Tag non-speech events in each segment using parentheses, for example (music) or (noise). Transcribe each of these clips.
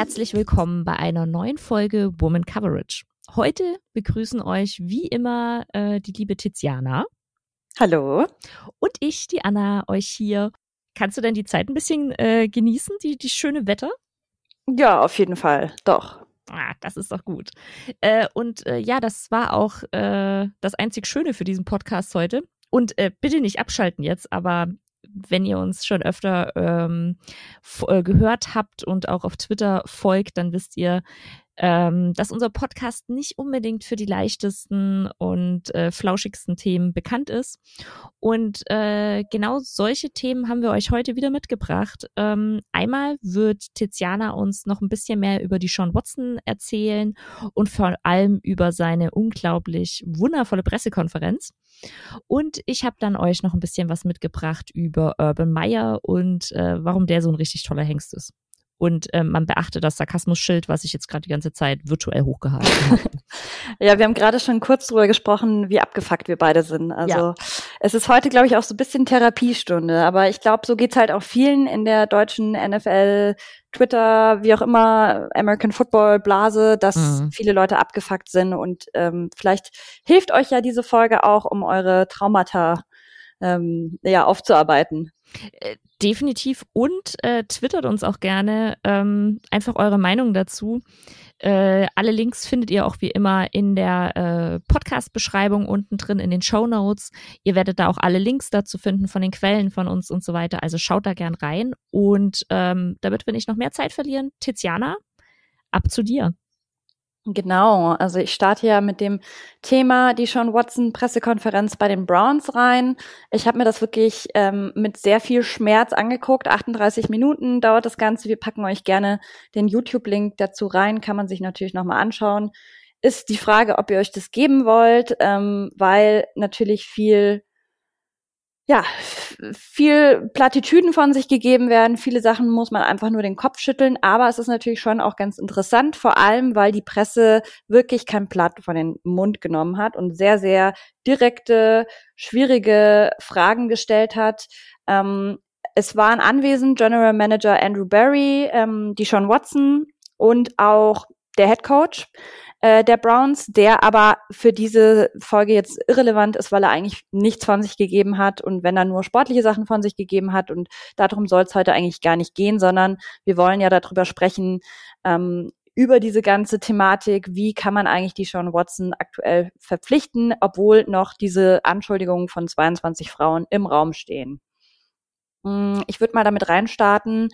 herzlich willkommen bei einer neuen Folge Woman Coverage. Heute begrüßen euch wie immer äh, die liebe Tiziana. Hallo. Und ich, die Anna, euch hier. Kannst du denn die Zeit ein bisschen äh, genießen, die, die schöne Wetter? Ja, auf jeden Fall, doch. Ah, das ist doch gut. Äh, und äh, ja, das war auch äh, das einzig Schöne für diesen Podcast heute. Und äh, bitte nicht abschalten jetzt, aber wenn ihr uns schon öfter ähm, äh, gehört habt und auch auf Twitter folgt, dann wisst ihr, ähm, dass unser Podcast nicht unbedingt für die leichtesten und äh, flauschigsten Themen bekannt ist. Und äh, genau solche Themen haben wir euch heute wieder mitgebracht. Ähm, einmal wird Tiziana uns noch ein bisschen mehr über die Sean Watson erzählen und vor allem über seine unglaublich wundervolle Pressekonferenz. Und ich habe dann euch noch ein bisschen was mitgebracht über Urban Meyer und äh, warum der so ein richtig toller Hengst ist und ähm, man beachte das Sarkasmus-Schild, was ich jetzt gerade die ganze Zeit virtuell hochgehalten (laughs) habe. ja, wir haben gerade schon kurz drüber gesprochen, wie abgefuckt wir beide sind. Also ja. es ist heute, glaube ich, auch so ein bisschen Therapiestunde, aber ich glaube, so geht's halt auch vielen in der deutschen NFL, Twitter, wie auch immer, American Football Blase, dass mhm. viele Leute abgefuckt sind und ähm, vielleicht hilft euch ja diese Folge auch, um eure Traumata ähm, ja, aufzuarbeiten. Äh, definitiv und äh, twittert uns auch gerne ähm, einfach eure Meinung dazu. Äh, alle Links findet ihr auch wie immer in der äh, Podcast-Beschreibung unten drin in den Show Notes. Ihr werdet da auch alle Links dazu finden von den Quellen von uns und so weiter. Also schaut da gern rein. Und ähm, damit wir nicht noch mehr Zeit verlieren, Tiziana, ab zu dir. Genau, also ich starte ja mit dem Thema die Sean Watson Pressekonferenz bei den Browns rein. Ich habe mir das wirklich ähm, mit sehr viel Schmerz angeguckt. 38 Minuten dauert das Ganze. Wir packen euch gerne den YouTube-Link dazu rein, kann man sich natürlich nochmal anschauen. Ist die Frage, ob ihr euch das geben wollt, ähm, weil natürlich viel ja, viel Plattitüden von sich gegeben werden. Viele Sachen muss man einfach nur den Kopf schütteln. Aber es ist natürlich schon auch ganz interessant, vor allem, weil die Presse wirklich kein Blatt von den Mund genommen hat und sehr, sehr direkte, schwierige Fragen gestellt hat. Ähm, es waren anwesend General Manager Andrew Barry, ähm, die Sean Watson und auch der Head Coach äh, der Browns, der aber für diese Folge jetzt irrelevant ist, weil er eigentlich nichts von sich gegeben hat und wenn er nur sportliche Sachen von sich gegeben hat und darum soll es heute eigentlich gar nicht gehen, sondern wir wollen ja darüber sprechen, ähm, über diese ganze Thematik, wie kann man eigentlich die Sean Watson aktuell verpflichten, obwohl noch diese Anschuldigungen von 22 Frauen im Raum stehen. Mm, ich würde mal damit reinstarten,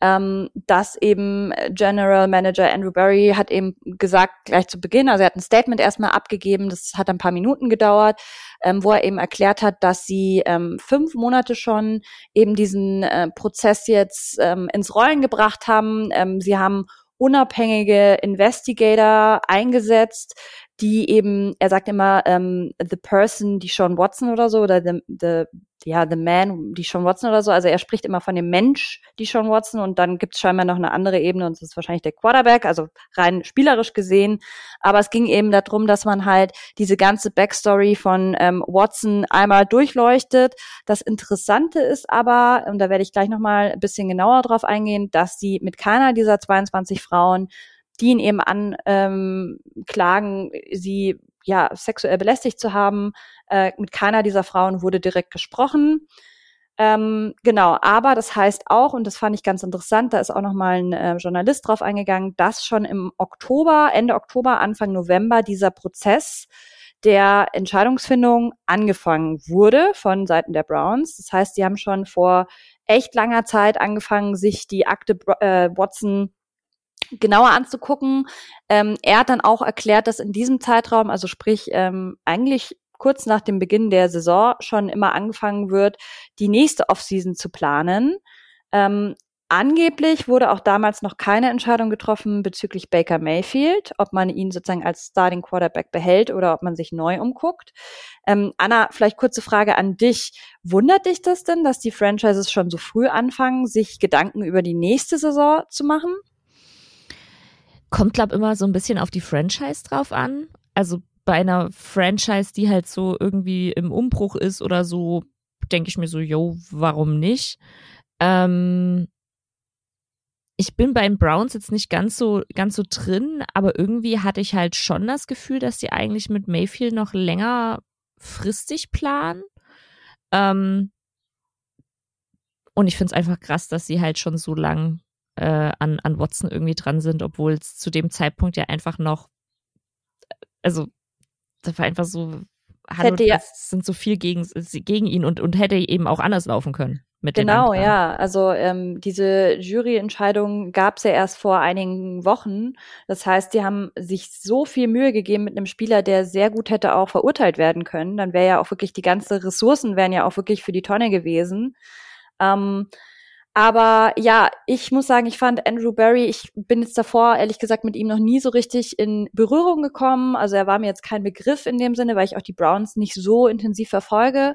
ähm, dass eben General Manager Andrew Barry hat eben gesagt, gleich zu Beginn, also er hat ein Statement erstmal abgegeben, das hat ein paar Minuten gedauert, ähm, wo er eben erklärt hat, dass sie ähm, fünf Monate schon eben diesen äh, Prozess jetzt ähm, ins Rollen gebracht haben. Ähm, sie haben unabhängige Investigator eingesetzt, die eben, er sagt immer, ähm, the person, die Sean Watson oder so, oder the, the ja, The Man, die Sean Watson oder so. Also er spricht immer von dem Mensch, die Sean Watson, und dann gibt es scheinbar noch eine andere Ebene und das ist wahrscheinlich der Quarterback, also rein spielerisch gesehen. Aber es ging eben darum, dass man halt diese ganze Backstory von ähm, Watson einmal durchleuchtet. Das Interessante ist aber, und da werde ich gleich nochmal ein bisschen genauer drauf eingehen, dass sie mit keiner dieser 22 Frauen die ihn eben anklagen, ähm, sie ja sexuell belästigt zu haben, äh, mit keiner dieser Frauen wurde direkt gesprochen. Ähm, genau, aber das heißt auch, und das fand ich ganz interessant, da ist auch nochmal ein äh, Journalist drauf eingegangen, dass schon im Oktober, Ende Oktober, Anfang November dieser Prozess der Entscheidungsfindung angefangen wurde von Seiten der Browns. Das heißt, die haben schon vor echt langer Zeit angefangen, sich die Akte äh, Watson genauer anzugucken. Ähm, er hat dann auch erklärt, dass in diesem Zeitraum, also sprich ähm, eigentlich kurz nach dem Beginn der Saison schon immer angefangen wird, die nächste Offseason zu planen. Ähm, angeblich wurde auch damals noch keine Entscheidung getroffen bezüglich Baker Mayfield, ob man ihn sozusagen als Starting Quarterback behält oder ob man sich neu umguckt. Ähm, Anna, vielleicht kurze Frage an dich. Wundert dich das denn, dass die Franchises schon so früh anfangen, sich Gedanken über die nächste Saison zu machen? Kommt, glaube immer so ein bisschen auf die Franchise drauf an. Also bei einer Franchise, die halt so irgendwie im Umbruch ist oder so, denke ich mir so, yo, warum nicht? Ähm, ich bin bei den Browns jetzt nicht ganz so, ganz so drin, aber irgendwie hatte ich halt schon das Gefühl, dass die eigentlich mit Mayfield noch längerfristig planen. Ähm, und ich finde es einfach krass, dass sie halt schon so lang äh, an, an Watson irgendwie dran sind, obwohl es zu dem Zeitpunkt ja einfach noch, also das war einfach so, hallo, hätte das sind so viel gegen, gegen ihn und, und hätte eben auch anders laufen können mit Genau, ja. Also ähm, diese Juryentscheidung gab es ja erst vor einigen Wochen. Das heißt, die haben sich so viel Mühe gegeben mit einem Spieler, der sehr gut hätte auch verurteilt werden können. Dann wäre ja auch wirklich die ganze Ressourcen wären ja auch wirklich für die Tonne gewesen. Ähm, aber ja, ich muss sagen, ich fand Andrew Barry, ich bin jetzt davor ehrlich gesagt mit ihm noch nie so richtig in Berührung gekommen. Also er war mir jetzt kein Begriff in dem Sinne, weil ich auch die Browns nicht so intensiv verfolge.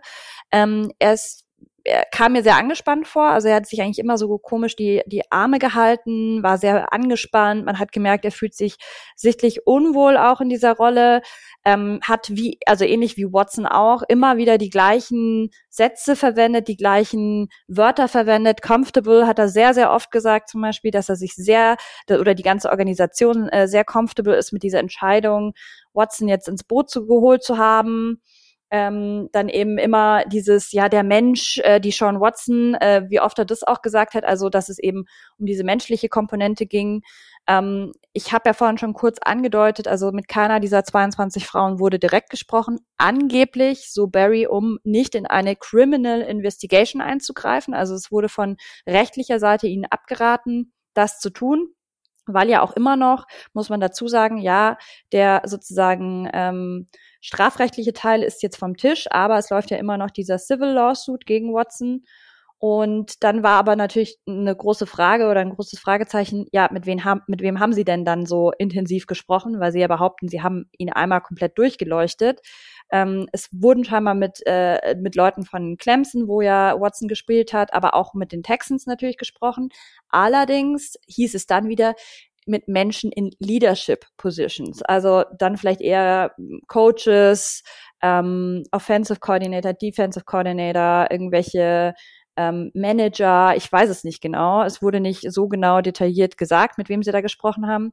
Ähm, er ist er kam mir sehr angespannt vor. Also er hat sich eigentlich immer so komisch die, die Arme gehalten, war sehr angespannt. Man hat gemerkt, er fühlt sich sichtlich unwohl auch in dieser Rolle. Ähm, hat wie, also ähnlich wie Watson auch, immer wieder die gleichen Sätze verwendet, die gleichen Wörter verwendet. Comfortable hat er sehr, sehr oft gesagt, zum Beispiel, dass er sich sehr, oder die ganze Organisation äh, sehr comfortable ist mit dieser Entscheidung, Watson jetzt ins Boot zu, geholt zu haben ähm, dann eben immer dieses, ja, der Mensch, äh, die Sean Watson, äh, wie oft er das auch gesagt hat, also dass es eben um diese menschliche Komponente ging. Ähm, ich habe ja vorhin schon kurz angedeutet, also mit keiner dieser 22 Frauen wurde direkt gesprochen, angeblich, so Barry, um nicht in eine Criminal Investigation einzugreifen. Also es wurde von rechtlicher Seite ihnen abgeraten, das zu tun weil ja auch immer noch, muss man dazu sagen, ja, der sozusagen ähm, strafrechtliche Teil ist jetzt vom Tisch, aber es läuft ja immer noch dieser Civil Lawsuit gegen Watson. Und dann war aber natürlich eine große Frage oder ein großes Fragezeichen, ja, mit, wem haben, mit wem haben Sie denn dann so intensiv gesprochen? Weil Sie ja behaupten, Sie haben ihn einmal komplett durchgeleuchtet. Ähm, es wurden scheinbar mit, äh, mit Leuten von Clemson, wo ja Watson gespielt hat, aber auch mit den Texans natürlich gesprochen. Allerdings hieß es dann wieder, mit Menschen in Leadership Positions. Also dann vielleicht eher Coaches, ähm, Offensive Coordinator, Defensive Coordinator, irgendwelche ähm, Manager, ich weiß es nicht genau. Es wurde nicht so genau detailliert gesagt, mit wem sie da gesprochen haben.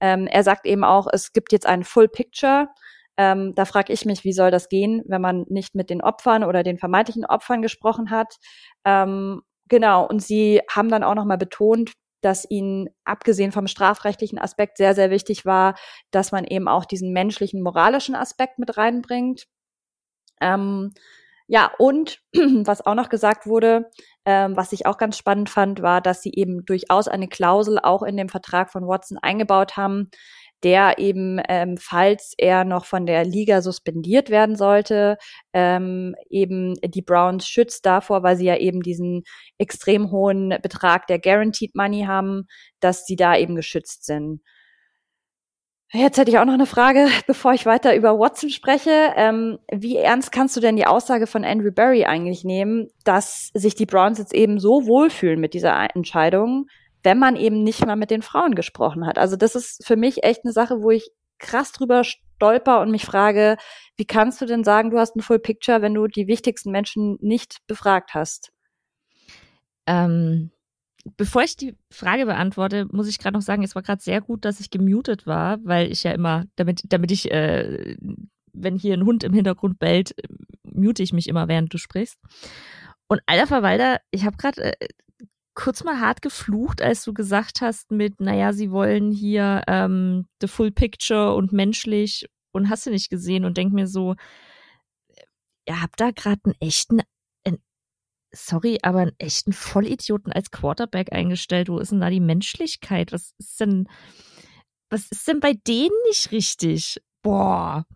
Ähm, er sagt eben auch, es gibt jetzt ein Full Picture. Ähm, da frage ich mich, wie soll das gehen, wenn man nicht mit den Opfern oder den vermeintlichen Opfern gesprochen hat. Ähm, genau, und sie haben dann auch nochmal betont, dass ihnen abgesehen vom strafrechtlichen Aspekt sehr, sehr wichtig war, dass man eben auch diesen menschlichen, moralischen Aspekt mit reinbringt. Ähm, ja, und (clears throat) was auch noch gesagt wurde, ähm, was ich auch ganz spannend fand, war, dass sie eben durchaus eine Klausel auch in dem Vertrag von Watson eingebaut haben, der eben, ähm, falls er noch von der Liga suspendiert werden sollte, ähm, eben die Browns schützt davor, weil sie ja eben diesen extrem hohen Betrag der Guaranteed Money haben, dass sie da eben geschützt sind. Jetzt hätte ich auch noch eine Frage, (laughs) bevor ich weiter über Watson spreche. Ähm, wie ernst kannst du denn die Aussage von Andrew Barry eigentlich nehmen, dass sich die Browns jetzt eben so wohlfühlen mit dieser Entscheidung, wenn man eben nicht mal mit den Frauen gesprochen hat. Also das ist für mich echt eine Sache, wo ich krass drüber stolper und mich frage, wie kannst du denn sagen, du hast ein Full Picture, wenn du die wichtigsten Menschen nicht befragt hast? Ähm, bevor ich die Frage beantworte, muss ich gerade noch sagen, es war gerade sehr gut, dass ich gemutet war, weil ich ja immer, damit, damit ich, äh, wenn hier ein Hund im Hintergrund bellt, mute ich mich immer, während du sprichst. Und alter Verwalter, ich habe gerade äh, kurz mal hart geflucht, als du gesagt hast mit, naja, sie wollen hier ähm, the full picture und menschlich und hast du nicht gesehen und denk mir so, ihr habt da gerade einen echten, sorry, aber einen echten Vollidioten als Quarterback eingestellt. Wo ist denn da die Menschlichkeit? Was ist denn, was ist denn bei denen nicht richtig? Boah.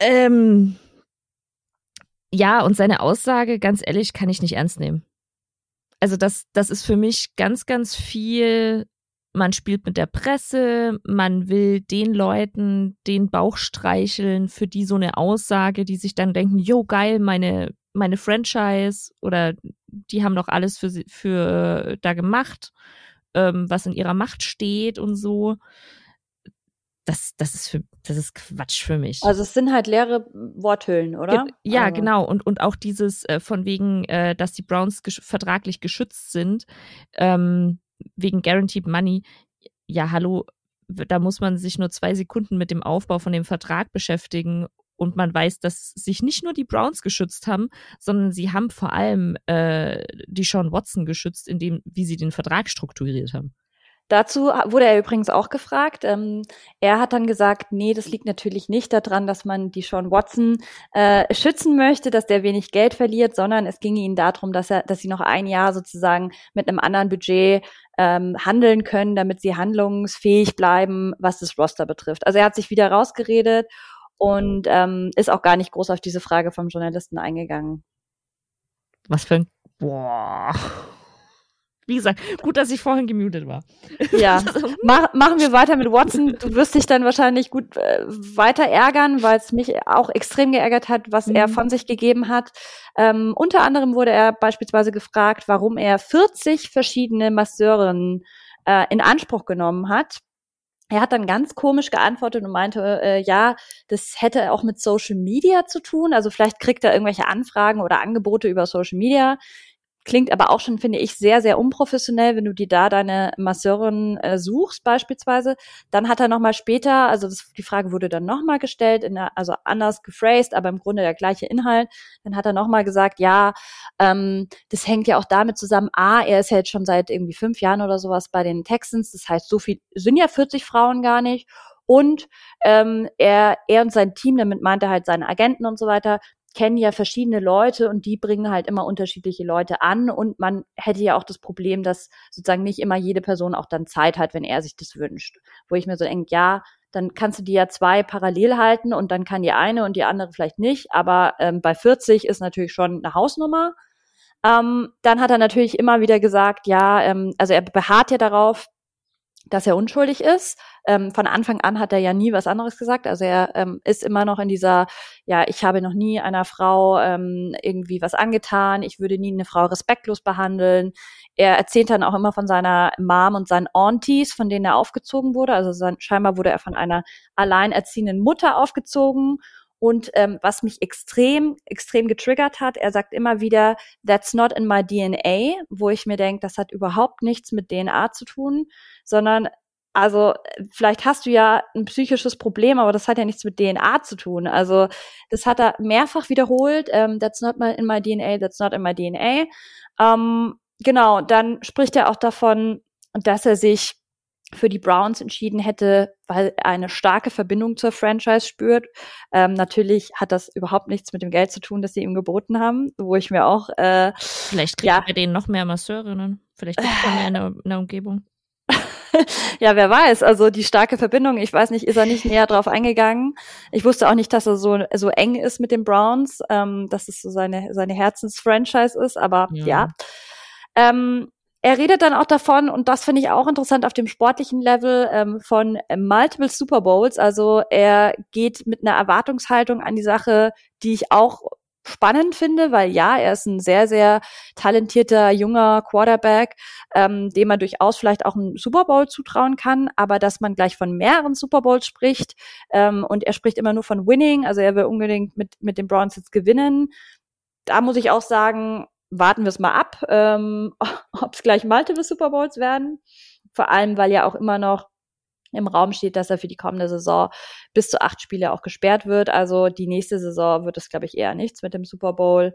Ähm, ja, und seine Aussage, ganz ehrlich, kann ich nicht ernst nehmen also das, das ist für mich ganz, ganz viel, man spielt mit der Presse, man will den Leuten den Bauch streicheln, für die so eine Aussage, die sich dann denken, jo, geil, meine, meine Franchise oder die haben doch alles für, für da gemacht, ähm, was in ihrer Macht steht und so das, das ist für, das ist Quatsch für mich. Also es sind halt leere Worthüllen, oder? Ja, also. genau. Und, und auch dieses äh, von wegen, äh, dass die Browns gesch vertraglich geschützt sind. Ähm, wegen Guaranteed Money, ja, hallo, da muss man sich nur zwei Sekunden mit dem Aufbau von dem Vertrag beschäftigen und man weiß, dass sich nicht nur die Browns geschützt haben, sondern sie haben vor allem äh, die Sean Watson geschützt, indem wie sie den Vertrag strukturiert haben. Dazu wurde er übrigens auch gefragt. Ähm, er hat dann gesagt, nee, das liegt natürlich nicht daran, dass man die Sean Watson äh, schützen möchte, dass der wenig Geld verliert, sondern es ging ihnen darum, dass er, dass sie noch ein Jahr sozusagen mit einem anderen Budget ähm, handeln können, damit sie handlungsfähig bleiben, was das Roster betrifft. Also er hat sich wieder rausgeredet und ähm, ist auch gar nicht groß auf diese Frage vom Journalisten eingegangen. Was für ein Boah. Wie gesagt, gut, dass ich vorhin gemutet war. Ja, (laughs) Mach, machen wir weiter mit Watson. Du wirst dich dann wahrscheinlich gut äh, weiter ärgern, weil es mich auch extrem geärgert hat, was mhm. er von sich gegeben hat. Ähm, unter anderem wurde er beispielsweise gefragt, warum er 40 verschiedene Masseurinnen äh, in Anspruch genommen hat. Er hat dann ganz komisch geantwortet und meinte, äh, ja, das hätte auch mit Social Media zu tun. Also vielleicht kriegt er irgendwelche Anfragen oder Angebote über Social Media. Klingt aber auch schon, finde ich, sehr, sehr unprofessionell, wenn du dir da deine Masseurin äh, suchst beispielsweise. Dann hat er nochmal später, also das, die Frage wurde dann nochmal gestellt, in der, also anders gephrased, aber im Grunde der gleiche Inhalt. Dann hat er nochmal gesagt, ja, ähm, das hängt ja auch damit zusammen, A, er ist ja jetzt schon seit irgendwie fünf Jahren oder sowas bei den Texans, das heißt, so viel sind ja 40 Frauen gar nicht. Und ähm, er, er und sein Team, damit meinte er halt seine Agenten und so weiter, kennen ja verschiedene Leute und die bringen halt immer unterschiedliche Leute an und man hätte ja auch das Problem, dass sozusagen nicht immer jede Person auch dann Zeit hat, wenn er sich das wünscht. Wo ich mir so denke, ja, dann kannst du die ja zwei parallel halten und dann kann die eine und die andere vielleicht nicht, aber ähm, bei 40 ist natürlich schon eine Hausnummer. Ähm, dann hat er natürlich immer wieder gesagt, ja, ähm, also er beharrt ja darauf, dass er unschuldig ist. Ähm, von Anfang an hat er ja nie was anderes gesagt. Also er ähm, ist immer noch in dieser, ja, ich habe noch nie einer Frau ähm, irgendwie was angetan, ich würde nie eine Frau respektlos behandeln. Er erzählt dann auch immer von seiner Mom und seinen Aunties, von denen er aufgezogen wurde. Also sein, scheinbar wurde er von einer alleinerziehenden Mutter aufgezogen. Und ähm, was mich extrem, extrem getriggert hat, er sagt immer wieder, that's not in my DNA, wo ich mir denke, das hat überhaupt nichts mit DNA zu tun, sondern also vielleicht hast du ja ein psychisches Problem, aber das hat ja nichts mit DNA zu tun. Also das hat er mehrfach wiederholt. Ähm, that's not my, in my DNA, that's not in my DNA. Ähm, genau, dann spricht er auch davon, dass er sich für die Browns entschieden hätte, weil er eine starke Verbindung zur Franchise spürt. Ähm, natürlich hat das überhaupt nichts mit dem Geld zu tun, das sie ihm geboten haben, wo ich mir auch äh, vielleicht kriegt ja, er denen noch mehr Masseurinnen, vielleicht gibt es mehr in der, in der Umgebung. (laughs) ja, wer weiß. Also die starke Verbindung, ich weiß nicht, ist er nicht näher drauf eingegangen. Ich wusste auch nicht, dass er so, so eng ist mit den Browns, ähm, dass es so seine, seine Herzensfranchise ist, aber ja. ja. Ähm, er redet dann auch davon, und das finde ich auch interessant auf dem sportlichen Level, ähm, von Multiple Super Bowls. Also er geht mit einer Erwartungshaltung an die Sache, die ich auch spannend finde, weil ja, er ist ein sehr, sehr talentierter junger Quarterback, ähm, dem man durchaus vielleicht auch einen Super Bowl zutrauen kann, aber dass man gleich von mehreren Super Bowls spricht ähm, und er spricht immer nur von Winning, also er will unbedingt mit, mit den Browns jetzt gewinnen. Da muss ich auch sagen, warten wir es mal ab, ähm, (laughs) ob es gleich multiple Super Bowls werden. Vor allem, weil ja auch immer noch im Raum steht, dass er für die kommende Saison bis zu acht Spiele auch gesperrt wird. Also die nächste Saison wird es, glaube ich, eher nichts mit dem Super Bowl.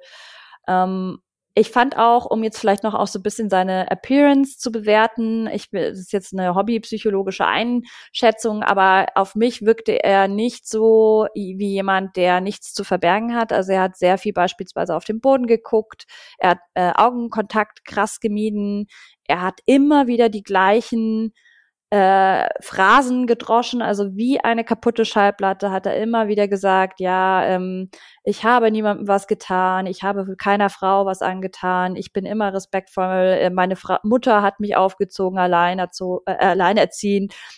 Ähm, ich fand auch, um jetzt vielleicht noch auch so ein bisschen seine Appearance zu bewerten, ich das ist jetzt eine hobbypsychologische Einschätzung, aber auf mich wirkte er nicht so wie jemand, der nichts zu verbergen hat. Also er hat sehr viel beispielsweise auf den Boden geguckt, er hat äh, Augenkontakt krass gemieden, er hat immer wieder die gleichen äh, Phrasen gedroschen, also wie eine kaputte Schallplatte hat er immer wieder gesagt, ja, ähm, ich habe niemandem was getan, ich habe keiner Frau was angetan, ich bin immer respektvoll, äh, meine Fra Mutter hat mich aufgezogen, allein, äh, allein.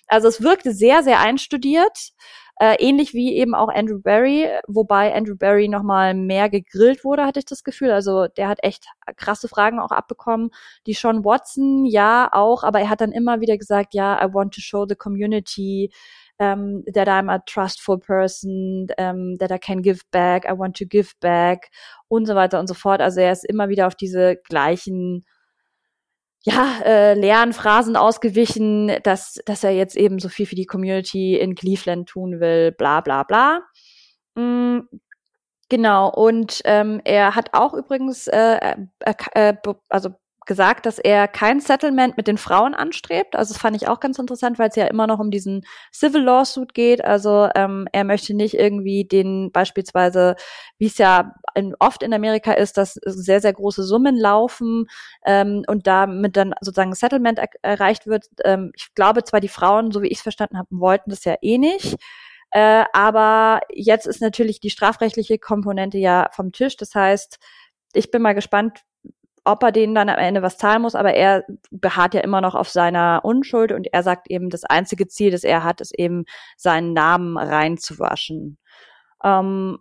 Also es wirkte sehr, sehr einstudiert. Äh, ähnlich wie eben auch Andrew Barry, wobei Andrew Barry nochmal mehr gegrillt wurde, hatte ich das Gefühl. Also der hat echt krasse Fragen auch abbekommen. Die Sean Watson, ja, auch, aber er hat dann immer wieder gesagt, ja, I want to show the community um, that I'm a trustful person, um, that I can give back, I want to give back und so weiter und so fort. Also er ist immer wieder auf diese gleichen ja, äh, leeren Phrasen ausgewichen, dass, dass er jetzt eben so viel für die Community in Cleveland tun will, bla bla bla. Mhm. Genau, und ähm, er hat auch übrigens äh, äh, äh, also gesagt, dass er kein Settlement mit den Frauen anstrebt. Also das fand ich auch ganz interessant, weil es ja immer noch um diesen Civil Lawsuit geht. Also ähm, er möchte nicht irgendwie den beispielsweise, wie es ja in, oft in Amerika ist, dass sehr, sehr große Summen laufen ähm, und damit dann sozusagen Settlement er erreicht wird. Ähm, ich glaube zwar, die Frauen, so wie ich es verstanden habe, wollten das ja eh nicht. Äh, aber jetzt ist natürlich die strafrechtliche Komponente ja vom Tisch. Das heißt, ich bin mal gespannt, ob er denen dann am Ende was zahlen muss, aber er beharrt ja immer noch auf seiner Unschuld und er sagt eben, das einzige Ziel, das er hat, ist eben seinen Namen reinzuwaschen. Ähm,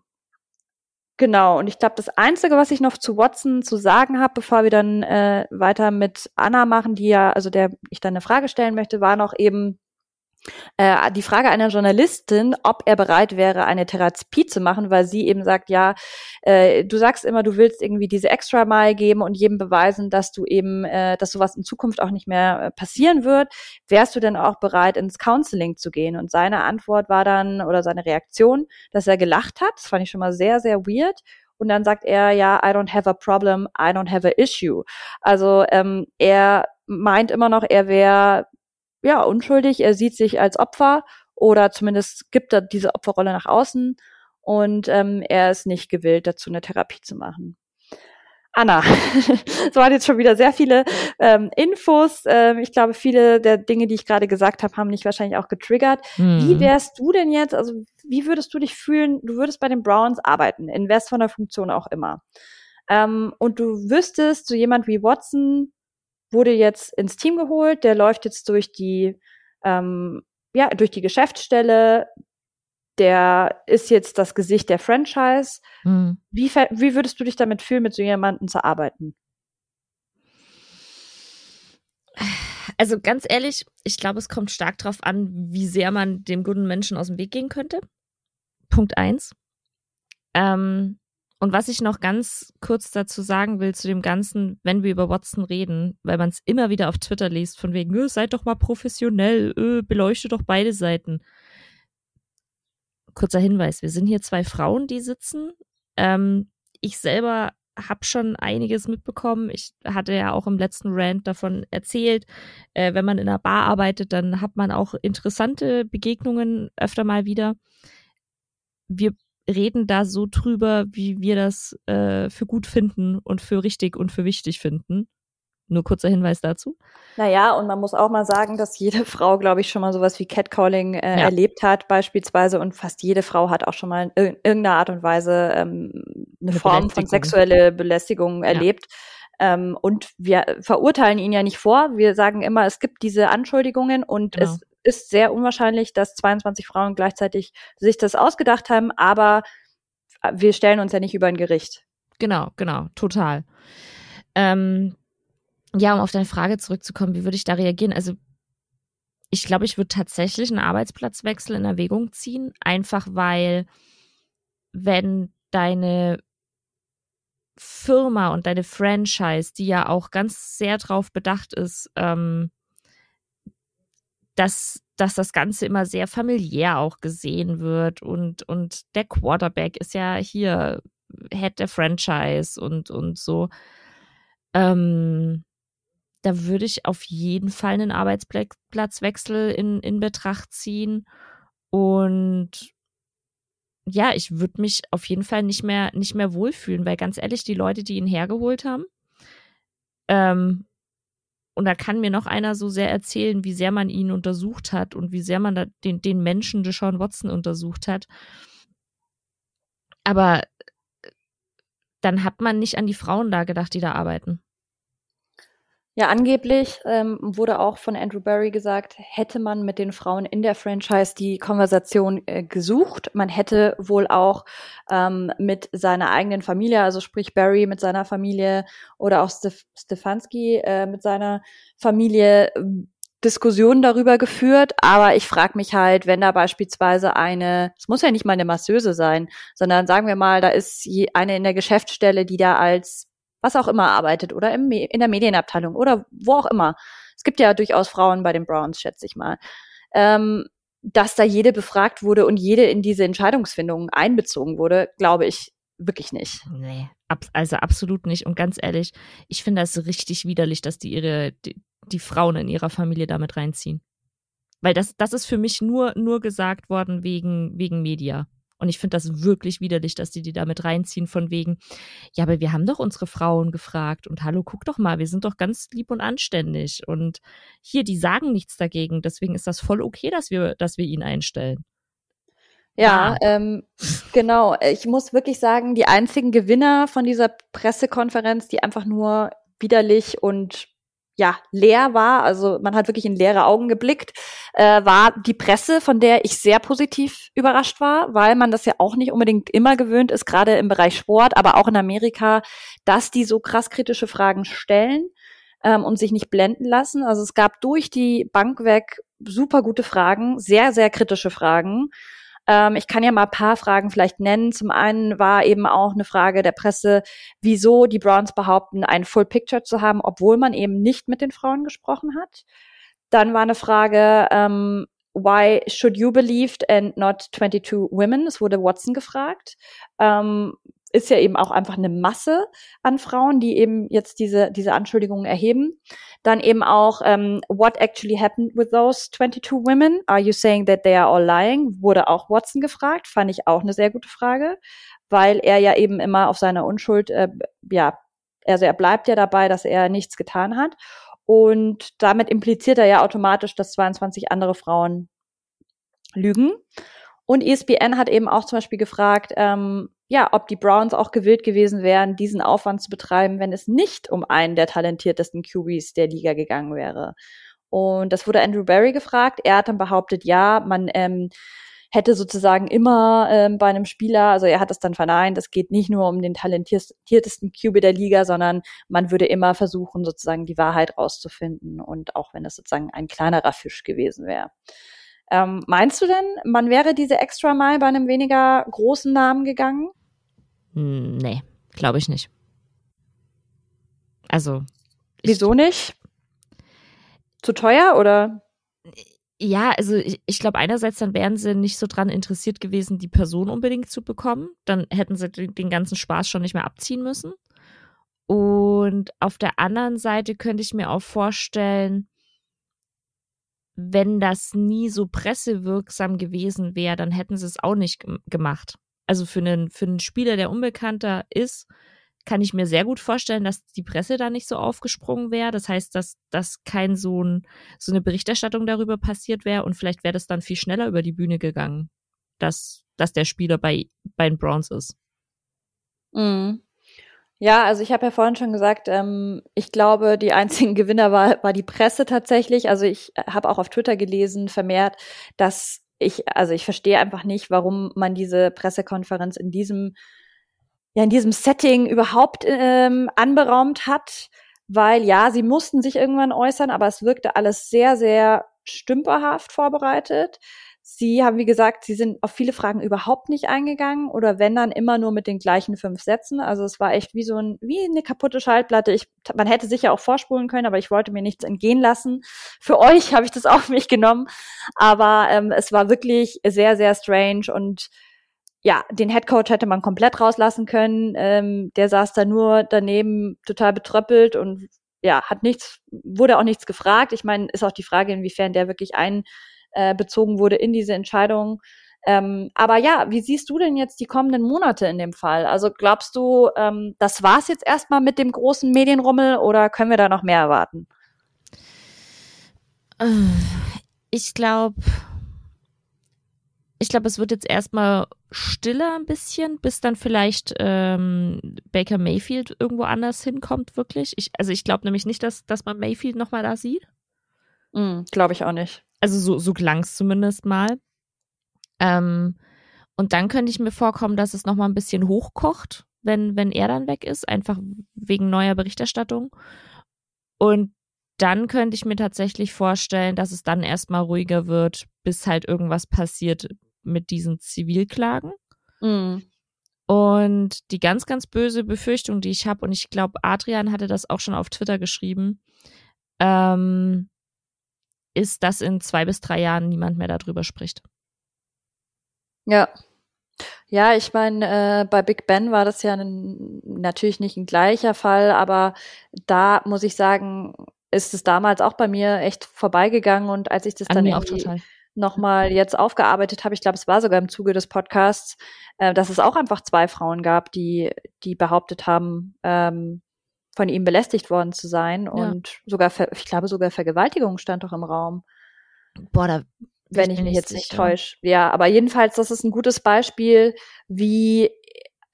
genau, und ich glaube, das Einzige, was ich noch zu Watson zu sagen habe, bevor wir dann äh, weiter mit Anna machen, die ja, also der ich dann eine Frage stellen möchte, war noch eben, äh, die Frage einer Journalistin, ob er bereit wäre, eine Therapie zu machen, weil sie eben sagt, ja, äh, du sagst immer, du willst irgendwie diese Extra Mile geben und jedem beweisen, dass du eben, äh, dass sowas in Zukunft auch nicht mehr äh, passieren wird. Wärst du denn auch bereit, ins Counseling zu gehen? Und seine Antwort war dann, oder seine Reaktion, dass er gelacht hat. Das fand ich schon mal sehr, sehr weird. Und dann sagt er, ja, I don't have a problem, I don't have a issue. Also ähm, er meint immer noch, er wäre ja, unschuldig. Er sieht sich als Opfer oder zumindest gibt er diese Opferrolle nach außen und ähm, er ist nicht gewillt, dazu eine Therapie zu machen. Anna, (laughs) es waren jetzt schon wieder sehr viele ähm, Infos. Ähm, ich glaube, viele der Dinge, die ich gerade gesagt habe, haben dich wahrscheinlich auch getriggert. Mhm. Wie wärst du denn jetzt, also wie würdest du dich fühlen, du würdest bei den Browns arbeiten, in was von der Funktion auch immer. Ähm, und du wüsstest, so jemand wie Watson wurde jetzt ins Team geholt, der läuft jetzt durch die, ähm, ja, durch die Geschäftsstelle, der ist jetzt das Gesicht der Franchise. Mhm. Wie, wie würdest du dich damit fühlen, mit so jemandem zu arbeiten? Also ganz ehrlich, ich glaube, es kommt stark darauf an, wie sehr man dem guten Menschen aus dem Weg gehen könnte. Punkt eins. Ähm, und was ich noch ganz kurz dazu sagen will zu dem Ganzen, wenn wir über Watson reden, weil man es immer wieder auf Twitter liest, von wegen, öh, seid doch mal professionell, öh, beleuchtet doch beide Seiten. Kurzer Hinweis, wir sind hier zwei Frauen, die sitzen. Ähm, ich selber habe schon einiges mitbekommen. Ich hatte ja auch im letzten Rant davon erzählt, äh, wenn man in einer Bar arbeitet, dann hat man auch interessante Begegnungen öfter mal wieder. Wir reden da so drüber, wie wir das äh, für gut finden und für richtig und für wichtig finden. Nur kurzer Hinweis dazu. Naja, und man muss auch mal sagen, dass jede (laughs) Frau, glaube ich, schon mal sowas wie Catcalling äh, ja. erlebt hat, beispielsweise, und fast jede Frau hat auch schon mal in irgendeiner Art und Weise ähm, eine, eine Form von sexuelle Belästigung ja. erlebt. Ähm, und wir verurteilen ihn ja nicht vor. Wir sagen immer, es gibt diese Anschuldigungen und genau. es ist sehr unwahrscheinlich, dass 22 Frauen gleichzeitig sich das ausgedacht haben, aber wir stellen uns ja nicht über ein Gericht. Genau, genau, total. Ähm, ja, um auf deine Frage zurückzukommen, wie würde ich da reagieren? Also ich glaube, ich würde tatsächlich einen Arbeitsplatzwechsel in Erwägung ziehen, einfach weil wenn deine Firma und deine Franchise, die ja auch ganz sehr darauf bedacht ist, ähm, dass, dass das Ganze immer sehr familiär auch gesehen wird und, und der Quarterback ist ja hier Head der Franchise und, und so. Ähm, da würde ich auf jeden Fall einen Arbeitsplatzwechsel in, in Betracht ziehen. Und ja, ich würde mich auf jeden Fall nicht mehr, nicht mehr wohlfühlen, weil ganz ehrlich, die Leute, die ihn hergeholt haben, ähm, und da kann mir noch einer so sehr erzählen, wie sehr man ihn untersucht hat und wie sehr man den, den Menschen Deshaun Watson untersucht hat. Aber äh, dann hat man nicht an die Frauen da gedacht, die da arbeiten. Ja, angeblich ähm, wurde auch von Andrew Barry gesagt, hätte man mit den Frauen in der Franchise die Konversation äh, gesucht. Man hätte wohl auch ähm, mit seiner eigenen Familie, also sprich Barry mit seiner Familie oder auch Stef Stefanski äh, mit seiner Familie äh, Diskussionen darüber geführt. Aber ich frage mich halt, wenn da beispielsweise eine, es muss ja nicht mal eine Masseuse sein, sondern sagen wir mal, da ist eine in der Geschäftsstelle, die da als was auch immer arbeitet oder im, in der Medienabteilung oder wo auch immer. Es gibt ja durchaus Frauen bei den Browns, schätze ich mal. Ähm, dass da jede befragt wurde und jede in diese Entscheidungsfindung einbezogen wurde, glaube ich wirklich nicht. Nee, ab, also absolut nicht. Und ganz ehrlich, ich finde das richtig widerlich, dass die ihre, die, die Frauen in ihrer Familie damit reinziehen. Weil das, das ist für mich nur, nur gesagt worden wegen, wegen Media. Und ich finde das wirklich widerlich, dass die die damit reinziehen von wegen, ja, aber wir haben doch unsere Frauen gefragt und hallo, guck doch mal, wir sind doch ganz lieb und anständig und hier, die sagen nichts dagegen, deswegen ist das voll okay, dass wir, dass wir ihn einstellen. Ja, ah. ähm, genau. Ich muss wirklich sagen, die einzigen Gewinner von dieser Pressekonferenz, die einfach nur widerlich und ja, leer war, also man hat wirklich in leere Augen geblickt, äh, war die Presse, von der ich sehr positiv überrascht war, weil man das ja auch nicht unbedingt immer gewöhnt ist, gerade im Bereich Sport, aber auch in Amerika, dass die so krass kritische Fragen stellen ähm, und sich nicht blenden lassen. Also es gab durch die Bank weg super gute Fragen, sehr, sehr kritische Fragen. Ähm, ich kann ja mal ein paar Fragen vielleicht nennen. Zum einen war eben auch eine Frage der Presse, wieso die Browns behaupten, ein Full Picture zu haben, obwohl man eben nicht mit den Frauen gesprochen hat. Dann war eine Frage, ähm, why should you believe and not 22 women? Es wurde Watson gefragt. Ähm, ist ja eben auch einfach eine Masse an Frauen, die eben jetzt diese, diese Anschuldigungen erheben. Dann eben auch, ähm, what actually happened with those 22 women? Are you saying that they are all lying? Wurde auch Watson gefragt, fand ich auch eine sehr gute Frage, weil er ja eben immer auf seiner Unschuld, äh, ja, also er bleibt ja dabei, dass er nichts getan hat. Und damit impliziert er ja automatisch, dass 22 andere Frauen lügen. Und ESPN hat eben auch zum Beispiel gefragt, ähm, ja, ob die Browns auch gewillt gewesen wären, diesen Aufwand zu betreiben, wenn es nicht um einen der talentiertesten QBs der Liga gegangen wäre. Und das wurde Andrew Barry gefragt. Er hat dann behauptet, ja, man ähm, hätte sozusagen immer ähm, bei einem Spieler, also er hat es dann verneint, es geht nicht nur um den talentiertesten QB der Liga, sondern man würde immer versuchen, sozusagen die Wahrheit rauszufinden und auch wenn es sozusagen ein kleinerer Fisch gewesen wäre. Ähm, meinst du denn, man wäre diese extra Mal bei einem weniger großen Namen gegangen? Hm, nee, glaube ich nicht. Also. Wieso nicht? Zu teuer oder? Ja, also ich, ich glaube einerseits, dann wären sie nicht so dran interessiert gewesen, die Person unbedingt zu bekommen. Dann hätten sie den ganzen Spaß schon nicht mehr abziehen müssen. Und auf der anderen Seite könnte ich mir auch vorstellen, wenn das nie so pressewirksam gewesen wäre, dann hätten sie es auch nicht gemacht. Also für einen, für einen Spieler, der unbekannter ist, kann ich mir sehr gut vorstellen, dass die Presse da nicht so aufgesprungen wäre. Das heißt, dass, dass kein so, ein, so eine Berichterstattung darüber passiert wäre und vielleicht wäre das dann viel schneller über die Bühne gegangen, dass, dass der Spieler bei, bei den Browns ist. Mhm. Ja, also ich habe ja vorhin schon gesagt, ähm, ich glaube, die einzigen (laughs) Gewinner war, war die Presse tatsächlich. Also ich habe auch auf Twitter gelesen, vermehrt, dass ich, also ich verstehe einfach nicht, warum man diese Pressekonferenz in diesem, ja, in diesem Setting überhaupt ähm, anberaumt hat, weil ja, sie mussten sich irgendwann äußern, aber es wirkte alles sehr, sehr stümperhaft vorbereitet. Sie haben, wie gesagt, Sie sind auf viele Fragen überhaupt nicht eingegangen oder wenn dann immer nur mit den gleichen fünf Sätzen. Also es war echt wie so ein, wie eine kaputte Schallplatte. Ich, man hätte sicher auch vorspulen können, aber ich wollte mir nichts entgehen lassen. Für (laughs) euch habe ich das auf mich genommen. Aber ähm, es war wirklich sehr, sehr strange und ja, den Headcoach hätte man komplett rauslassen können. Ähm, der saß da nur daneben total betröppelt und ja, hat nichts, wurde auch nichts gefragt. Ich meine, ist auch die Frage, inwiefern der wirklich ein äh, bezogen wurde in diese Entscheidung. Ähm, aber ja, wie siehst du denn jetzt die kommenden Monate in dem Fall? Also glaubst du, ähm, das war's jetzt erstmal mit dem großen Medienrummel oder können wir da noch mehr erwarten? Ich glaube, ich glaube, es wird jetzt erstmal stiller ein bisschen, bis dann vielleicht ähm, Baker Mayfield irgendwo anders hinkommt, wirklich. Ich, also ich glaube nämlich nicht, dass, dass man Mayfield nochmal da sieht. Mm, glaube ich auch nicht. Also so, so klang es zumindest mal. Ähm, und dann könnte ich mir vorkommen, dass es nochmal ein bisschen hochkocht, wenn, wenn er dann weg ist, einfach wegen neuer Berichterstattung. Und dann könnte ich mir tatsächlich vorstellen, dass es dann erstmal ruhiger wird, bis halt irgendwas passiert mit diesen Zivilklagen. Mhm. Und die ganz, ganz böse Befürchtung, die ich habe, und ich glaube, Adrian hatte das auch schon auf Twitter geschrieben, ähm, ist, dass in zwei bis drei Jahren niemand mehr darüber spricht. Ja. Ja, ich meine, äh, bei Big Ben war das ja ein, natürlich nicht ein gleicher Fall, aber da muss ich sagen, ist es damals auch bei mir echt vorbeigegangen und als ich das An dann auch total nochmal jetzt aufgearbeitet habe, ich glaube, es war sogar im Zuge des Podcasts, äh, dass es auch einfach zwei Frauen gab, die, die behauptet haben, ähm, von ihm belästigt worden zu sein ja. und sogar, ich glaube, sogar Vergewaltigung stand doch im Raum. Boah, da wenn ich mich jetzt nicht täusche. Ja, aber jedenfalls, das ist ein gutes Beispiel, wie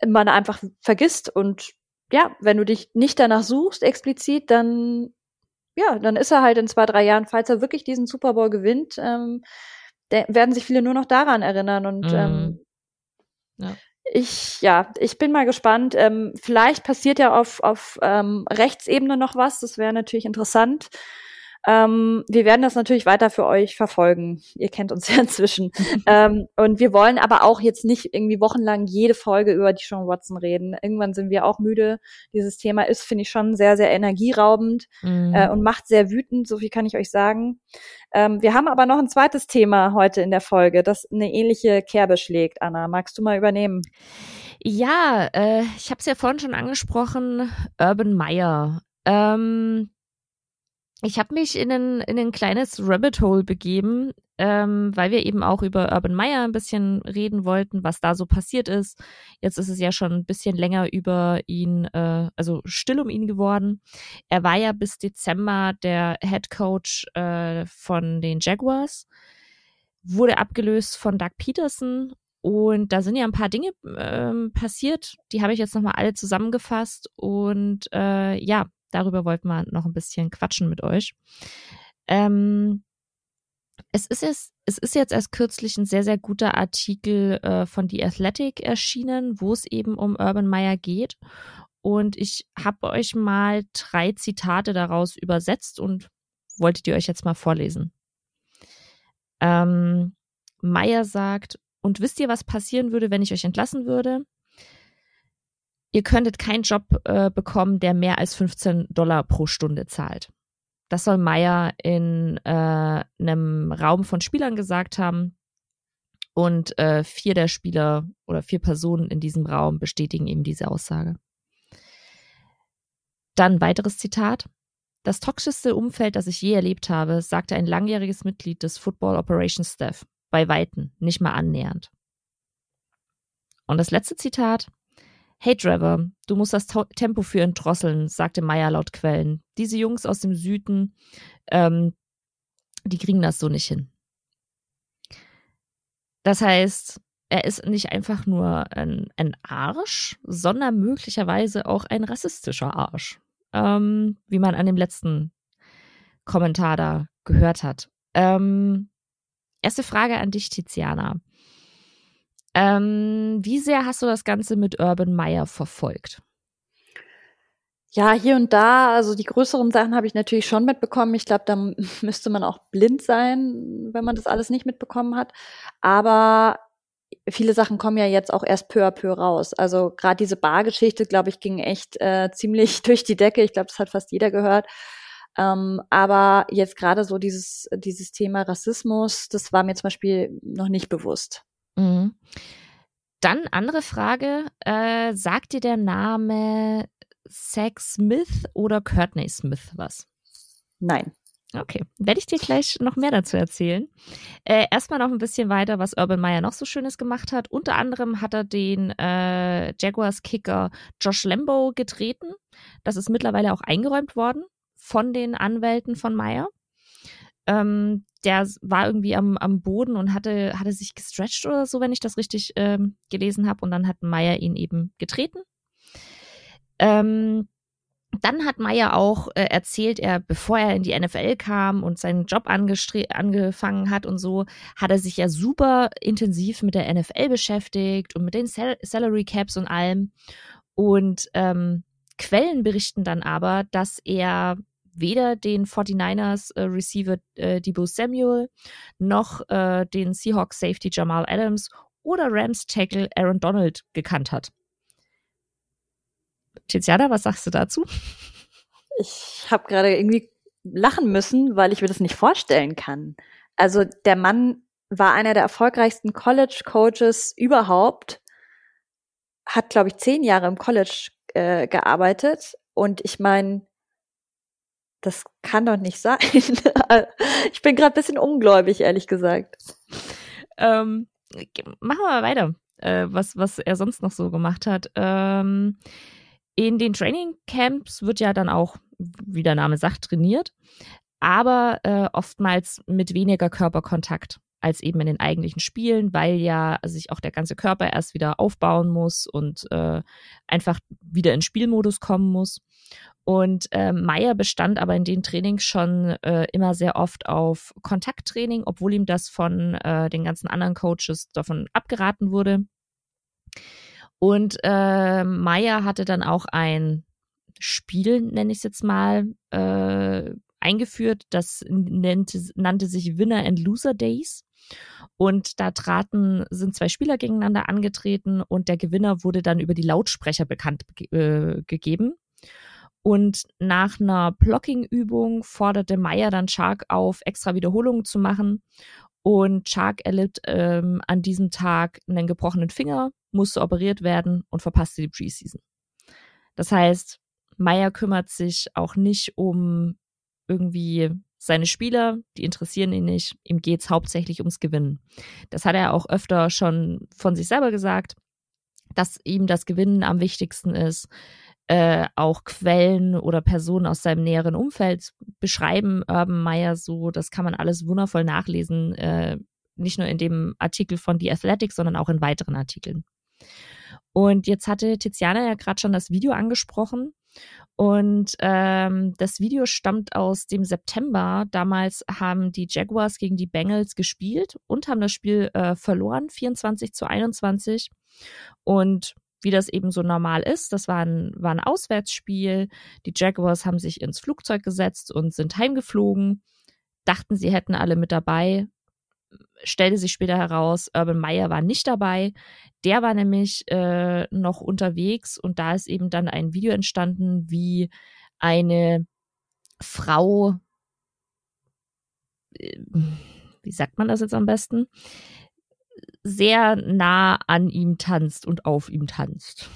man einfach vergisst und ja, wenn du dich nicht danach suchst, explizit, dann ja, dann ist er halt in zwei, drei Jahren, falls er wirklich diesen Super Bowl gewinnt, ähm, werden sich viele nur noch daran erinnern. Und mhm. ähm, ja. Ich, ja, ich bin mal gespannt. Ähm, vielleicht passiert ja auf, auf ähm, Rechtsebene noch was. Das wäre natürlich interessant. Ähm, wir werden das natürlich weiter für euch verfolgen. Ihr kennt uns (laughs) ja inzwischen. ähm, und wir wollen aber auch jetzt nicht irgendwie wochenlang jede Folge über die Sean Watson reden. Irgendwann sind wir auch müde. Dieses Thema ist, finde ich, schon sehr, sehr energieraubend mhm. äh, und macht sehr wütend. So viel kann ich euch sagen. Ähm, wir haben aber noch ein zweites Thema heute in der Folge, das eine ähnliche Kerbe schlägt. Anna, magst du mal übernehmen? Ja, äh, ich habe es ja vorhin schon angesprochen, Urban Meyer. Ähm, ich habe mich in ein, in ein kleines Rabbit Hole begeben, ähm, weil wir eben auch über Urban Meyer ein bisschen reden wollten, was da so passiert ist. Jetzt ist es ja schon ein bisschen länger über ihn, äh, also still um ihn geworden. Er war ja bis Dezember der Head Coach äh, von den Jaguars, wurde abgelöst von Doug Peterson und da sind ja ein paar Dinge ähm, passiert, die habe ich jetzt nochmal alle zusammengefasst. Und äh, ja, Darüber wollten wir noch ein bisschen quatschen mit euch. Ähm, es ist jetzt, es ist jetzt erst kürzlich ein sehr, sehr guter Artikel äh, von The Athletic erschienen, wo es eben um Urban Meyer geht. Und ich habe euch mal drei Zitate daraus übersetzt und wolltet ihr euch jetzt mal vorlesen. Ähm, Meyer sagt, und wisst ihr, was passieren würde, wenn ich euch entlassen würde? Ihr könntet keinen Job äh, bekommen, der mehr als 15 Dollar pro Stunde zahlt. Das soll Meyer in äh, einem Raum von Spielern gesagt haben. Und äh, vier der Spieler oder vier Personen in diesem Raum bestätigen eben diese Aussage. Dann weiteres Zitat. Das toxischste Umfeld, das ich je erlebt habe, sagte ein langjähriges Mitglied des Football Operations Staff. Bei Weitem, nicht mal annähernd. Und das letzte Zitat. Hey Trevor, du musst das Tempo für ihn drosseln, sagte Meyer laut Quellen. Diese Jungs aus dem Süden, ähm, die kriegen das so nicht hin. Das heißt, er ist nicht einfach nur ein, ein Arsch, sondern möglicherweise auch ein rassistischer Arsch. Ähm, wie man an dem letzten Kommentar da gehört hat. Ähm, erste Frage an dich, Tiziana. Ähm, wie sehr hast du das Ganze mit Urban Meyer verfolgt? Ja, hier und da, also die größeren Sachen habe ich natürlich schon mitbekommen. Ich glaube, da (laughs) müsste man auch blind sein, wenn man das alles nicht mitbekommen hat. Aber viele Sachen kommen ja jetzt auch erst peu à peu raus. Also gerade diese Bargeschichte, glaube ich, ging echt äh, (laughs) ziemlich durch die Decke. Ich glaube, das hat fast jeder gehört. Ähm, aber jetzt gerade so dieses, dieses Thema Rassismus, das war mir zum Beispiel noch nicht bewusst. Mhm. Dann andere Frage, äh, sagt dir der Name Zach Smith oder Courtney Smith was? Nein. Okay, werde ich dir gleich noch mehr dazu erzählen. Äh, erstmal noch ein bisschen weiter, was Urban Meyer noch so Schönes gemacht hat. Unter anderem hat er den äh, Jaguars-Kicker Josh Lambo getreten. Das ist mittlerweile auch eingeräumt worden von den Anwälten von Meyer. Ähm, der war irgendwie am, am Boden und hatte, hatte sich gestretched oder so, wenn ich das richtig ähm, gelesen habe. Und dann hat Meyer ihn eben getreten. Ähm, dann hat Meyer auch äh, erzählt, er, bevor er in die NFL kam und seinen Job angefangen hat und so, hat er sich ja super intensiv mit der NFL beschäftigt und mit den Sal Salary Caps und allem. Und ähm, Quellen berichten dann aber, dass er weder den 49ers äh, Receiver äh, Debo Samuel noch äh, den Seahawks Safety Jamal Adams oder Rams Tackle Aaron Donald gekannt hat. Tiziana, was sagst du dazu? Ich habe gerade irgendwie lachen müssen, weil ich mir das nicht vorstellen kann. Also der Mann war einer der erfolgreichsten College-Coaches überhaupt, hat, glaube ich, zehn Jahre im College äh, gearbeitet. Und ich meine, das kann doch nicht sein. (laughs) ich bin gerade bisschen ungläubig, ehrlich gesagt. Ähm, machen wir mal weiter, äh, was, was er sonst noch so gemacht hat. Ähm, in den Training Camps wird ja dann auch, wie der Name sagt, trainiert, aber äh, oftmals mit weniger Körperkontakt als eben in den eigentlichen Spielen, weil ja sich auch der ganze Körper erst wieder aufbauen muss und äh, einfach wieder in Spielmodus kommen muss. Und äh, Meyer bestand aber in den Trainings schon äh, immer sehr oft auf Kontakttraining, obwohl ihm das von äh, den ganzen anderen Coaches davon abgeraten wurde. Und äh, Meyer hatte dann auch ein Spiel, nenne ich es jetzt mal, äh, eingeführt. Das nannte, nannte sich Winner and Loser Days. Und da traten, sind zwei Spieler gegeneinander angetreten und der Gewinner wurde dann über die Lautsprecher bekannt äh, gegeben. Und nach einer Blocking-Übung forderte Meyer dann Shark auf, extra Wiederholungen zu machen. Und Shark erlitt ähm, an diesem Tag einen gebrochenen Finger, musste operiert werden und verpasste die Preseason. Das heißt, Meyer kümmert sich auch nicht um irgendwie seine Spieler, die interessieren ihn nicht. Ihm geht's hauptsächlich ums Gewinnen. Das hat er auch öfter schon von sich selber gesagt, dass ihm das Gewinnen am wichtigsten ist. Äh, auch Quellen oder Personen aus seinem näheren Umfeld beschreiben Urban Meyer so. Das kann man alles wundervoll nachlesen, äh, nicht nur in dem Artikel von The Athletic, sondern auch in weiteren Artikeln. Und jetzt hatte Tiziana ja gerade schon das Video angesprochen. Und ähm, das Video stammt aus dem September. Damals haben die Jaguars gegen die Bengals gespielt und haben das Spiel äh, verloren, 24 zu 21. Und wie das eben so normal ist, das war ein, war ein Auswärtsspiel. Die Jaguars haben sich ins Flugzeug gesetzt und sind heimgeflogen, dachten, sie hätten alle mit dabei, stellte sich später heraus, Urban Meyer war nicht dabei. Der war nämlich äh, noch unterwegs und da ist eben dann ein Video entstanden, wie eine Frau, äh, wie sagt man das jetzt am besten, sehr nah an ihm tanzt und auf ihm tanzt.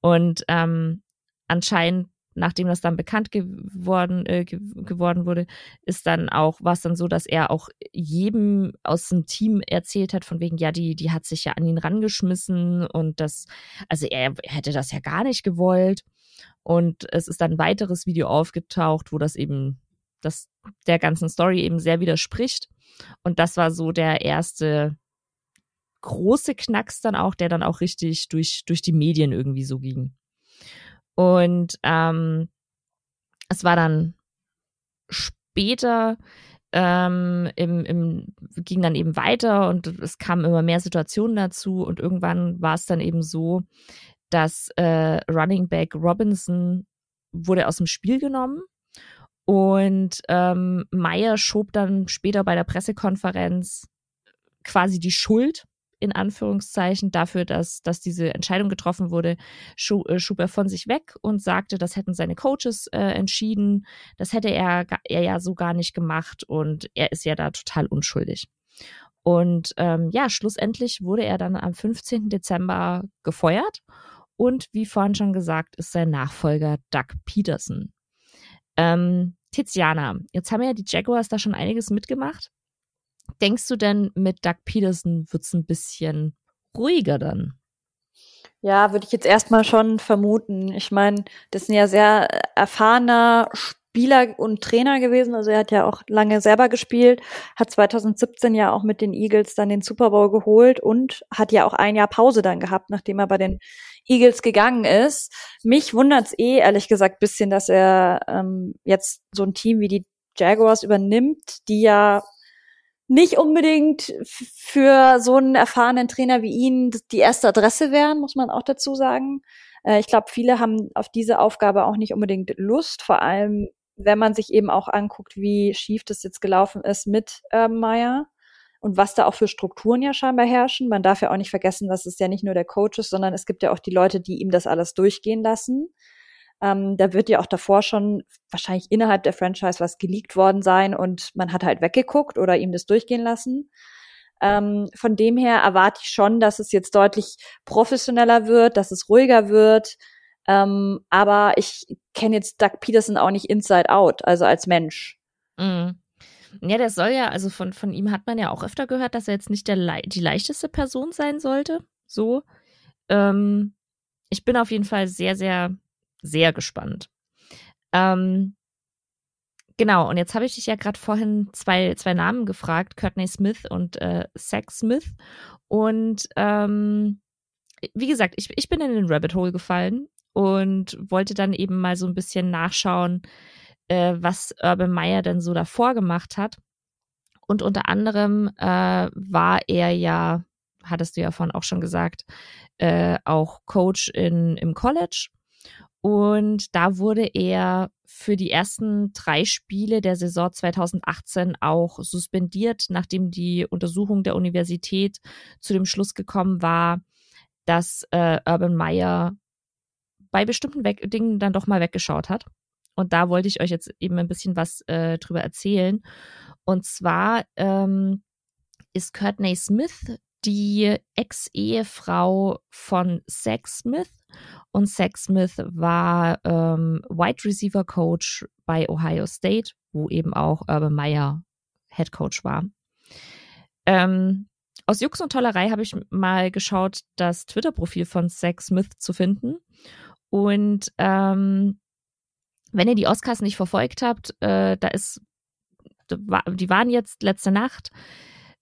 Und ähm, anscheinend nachdem das dann bekannt geworden, äh, geworden wurde, ist dann auch, war es dann so, dass er auch jedem aus dem Team erzählt hat, von wegen, ja, die, die hat sich ja an ihn rangeschmissen und das, also er, hätte das ja gar nicht gewollt. Und es ist dann ein weiteres Video aufgetaucht, wo das eben, das der ganzen Story eben sehr widerspricht. Und das war so der erste große Knacks dann auch, der dann auch richtig durch, durch die Medien irgendwie so ging. Und ähm, es war dann später ähm, im, im, ging dann eben weiter und es kamen immer mehr Situationen dazu und irgendwann war es dann eben so, dass äh, Running Back Robinson wurde aus dem Spiel genommen und ähm, Meyer schob dann später bei der Pressekonferenz quasi die Schuld in Anführungszeichen dafür, dass, dass diese Entscheidung getroffen wurde, schub, äh, schub er von sich weg und sagte, das hätten seine Coaches äh, entschieden. Das hätte er, er ja so gar nicht gemacht und er ist ja da total unschuldig. Und ähm, ja, schlussendlich wurde er dann am 15. Dezember gefeuert. Und wie vorhin schon gesagt, ist sein Nachfolger Doug Peterson. Ähm, Tiziana, jetzt haben ja die Jaguars da schon einiges mitgemacht. Denkst du denn, mit Doug Peterson wird es ein bisschen ruhiger dann? Ja, würde ich jetzt erstmal schon vermuten. Ich meine, das ein ja sehr erfahrener Spieler und Trainer gewesen. Also er hat ja auch lange selber gespielt, hat 2017 ja auch mit den Eagles dann den Super Bowl geholt und hat ja auch ein Jahr Pause dann gehabt, nachdem er bei den Eagles gegangen ist. Mich wundert's eh, ehrlich gesagt, bisschen, dass er ähm, jetzt so ein Team wie die Jaguars übernimmt, die ja nicht unbedingt für so einen erfahrenen Trainer wie ihn die erste Adresse wären, muss man auch dazu sagen. Äh, ich glaube, viele haben auf diese Aufgabe auch nicht unbedingt Lust, vor allem wenn man sich eben auch anguckt, wie schief das jetzt gelaufen ist mit Urban Meyer. und was da auch für Strukturen ja scheinbar herrschen. Man darf ja auch nicht vergessen, dass es ja nicht nur der Coach ist, sondern es gibt ja auch die Leute, die ihm das alles durchgehen lassen. Ähm, da wird ja auch davor schon wahrscheinlich innerhalb der Franchise was geleakt worden sein und man hat halt weggeguckt oder ihm das durchgehen lassen. Ähm, von dem her erwarte ich schon, dass es jetzt deutlich professioneller wird, dass es ruhiger wird. Ähm, aber ich kenne jetzt Doug Peterson auch nicht inside out, also als Mensch. Mhm. Ja, der soll ja, also von, von ihm hat man ja auch öfter gehört, dass er jetzt nicht der, die leichteste Person sein sollte. So. Ähm, ich bin auf jeden Fall sehr, sehr, sehr gespannt. Ähm, genau, und jetzt habe ich dich ja gerade vorhin zwei, zwei Namen gefragt, Courtney Smith und äh, Zack Smith. Und ähm, wie gesagt, ich, ich bin in den Rabbit Hole gefallen und wollte dann eben mal so ein bisschen nachschauen, äh, was Urban Meyer denn so davor gemacht hat. Und unter anderem äh, war er ja, hattest du ja vorhin auch schon gesagt, äh, auch Coach in, im College. Und da wurde er für die ersten drei Spiele der Saison 2018 auch suspendiert, nachdem die Untersuchung der Universität zu dem Schluss gekommen war, dass äh, Urban Meyer bei bestimmten Weg Dingen dann doch mal weggeschaut hat. Und da wollte ich euch jetzt eben ein bisschen was äh, drüber erzählen. Und zwar ähm, ist Courtney Smith die Ex-Ehefrau von Zach Smith. Und Zach Smith war ähm, Wide Receiver Coach bei Ohio State, wo eben auch Urban Meyer Head Coach war. Ähm, aus Jux und Tollerei habe ich mal geschaut, das Twitter-Profil von Zach Smith zu finden. Und ähm, wenn ihr die Oscars nicht verfolgt habt, äh, da ist, die waren jetzt letzte Nacht.